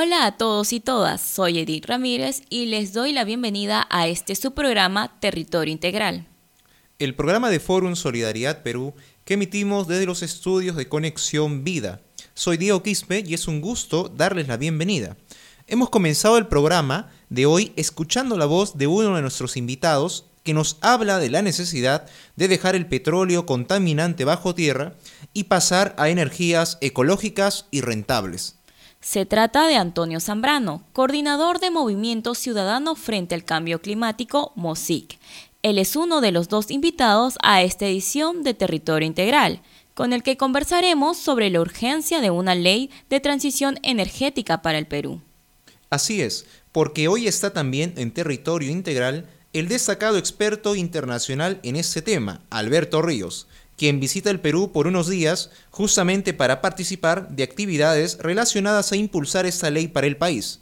Hola a todos y todas, soy Edith Ramírez y les doy la bienvenida a este su programa Territorio Integral. El programa de Fórum Solidaridad Perú que emitimos desde los estudios de Conexión Vida. Soy Diego Quispe y es un gusto darles la bienvenida. Hemos comenzado el programa de hoy escuchando la voz de uno de nuestros invitados que nos habla de la necesidad de dejar el petróleo contaminante bajo tierra y pasar a energías ecológicas y rentables. Se trata de Antonio Zambrano, coordinador de Movimiento Ciudadano frente al Cambio Climático, MOSIC. Él es uno de los dos invitados a esta edición de Territorio Integral, con el que conversaremos sobre la urgencia de una ley de transición energética para el Perú. Así es, porque hoy está también en Territorio Integral el destacado experto internacional en este tema, Alberto Ríos, quien visita el Perú por unos días justamente para participar de actividades relacionadas a impulsar esta ley para el país.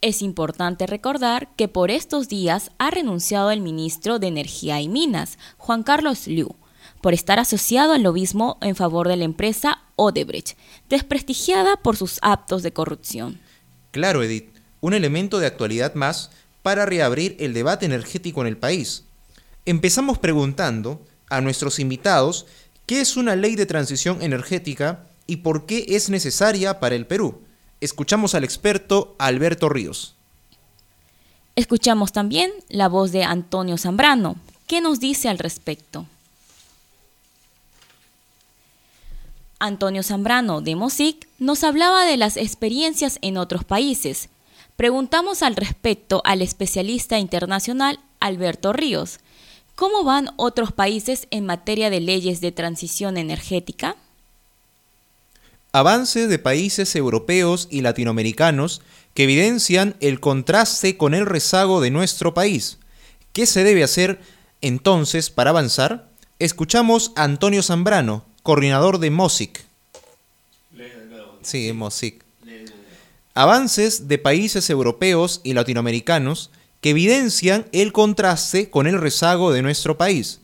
Es importante recordar que por estos días ha renunciado el ministro de Energía y Minas, Juan Carlos Liu, por estar asociado al lobismo en favor de la empresa Odebrecht, desprestigiada por sus actos de corrupción. Claro, Edith, un elemento de actualidad más para reabrir el debate energético en el país. Empezamos preguntando a nuestros invitados qué es una ley de transición energética y por qué es necesaria para el Perú. Escuchamos al experto Alberto Ríos. Escuchamos también la voz de Antonio Zambrano. ¿Qué nos dice al respecto? Antonio Zambrano de MOSIC nos hablaba de las experiencias en otros países. Preguntamos al respecto al especialista internacional Alberto Ríos, ¿Cómo van otros países en materia de leyes de transición energética? Avances de países europeos y latinoamericanos que evidencian el contraste con el rezago de nuestro país. ¿Qué se debe hacer entonces para avanzar? Escuchamos a Antonio Zambrano, coordinador de MOSIC. Sí, MOSIC. Avances de países europeos y latinoamericanos que evidencian el contraste con el rezago de nuestro país.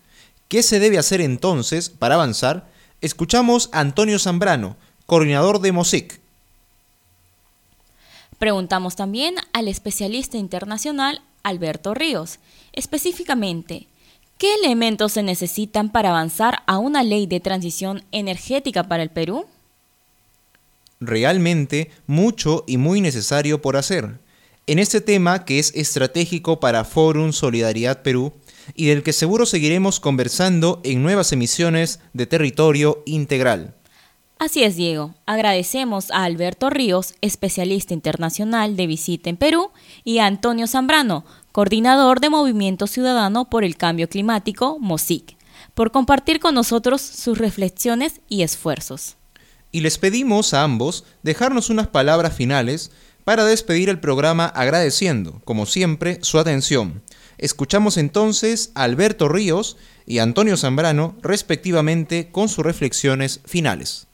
¿Qué se debe hacer entonces para avanzar? Escuchamos a Antonio Zambrano, coordinador de MOSIC. Preguntamos también al especialista internacional Alberto Ríos, específicamente, ¿qué elementos se necesitan para avanzar a una ley de transición energética para el Perú? Realmente mucho y muy necesario por hacer en este tema que es estratégico para Forum Solidaridad Perú y del que seguro seguiremos conversando en nuevas emisiones de Territorio Integral. Así es, Diego. Agradecemos a Alberto Ríos, especialista internacional de visita en Perú, y a Antonio Zambrano, coordinador de Movimiento Ciudadano por el Cambio Climático, MOSIC, por compartir con nosotros sus reflexiones y esfuerzos. Y les pedimos a ambos dejarnos unas palabras finales para despedir el programa agradeciendo, como siempre, su atención. Escuchamos entonces a Alberto Ríos y Antonio Zambrano, respectivamente, con sus reflexiones finales.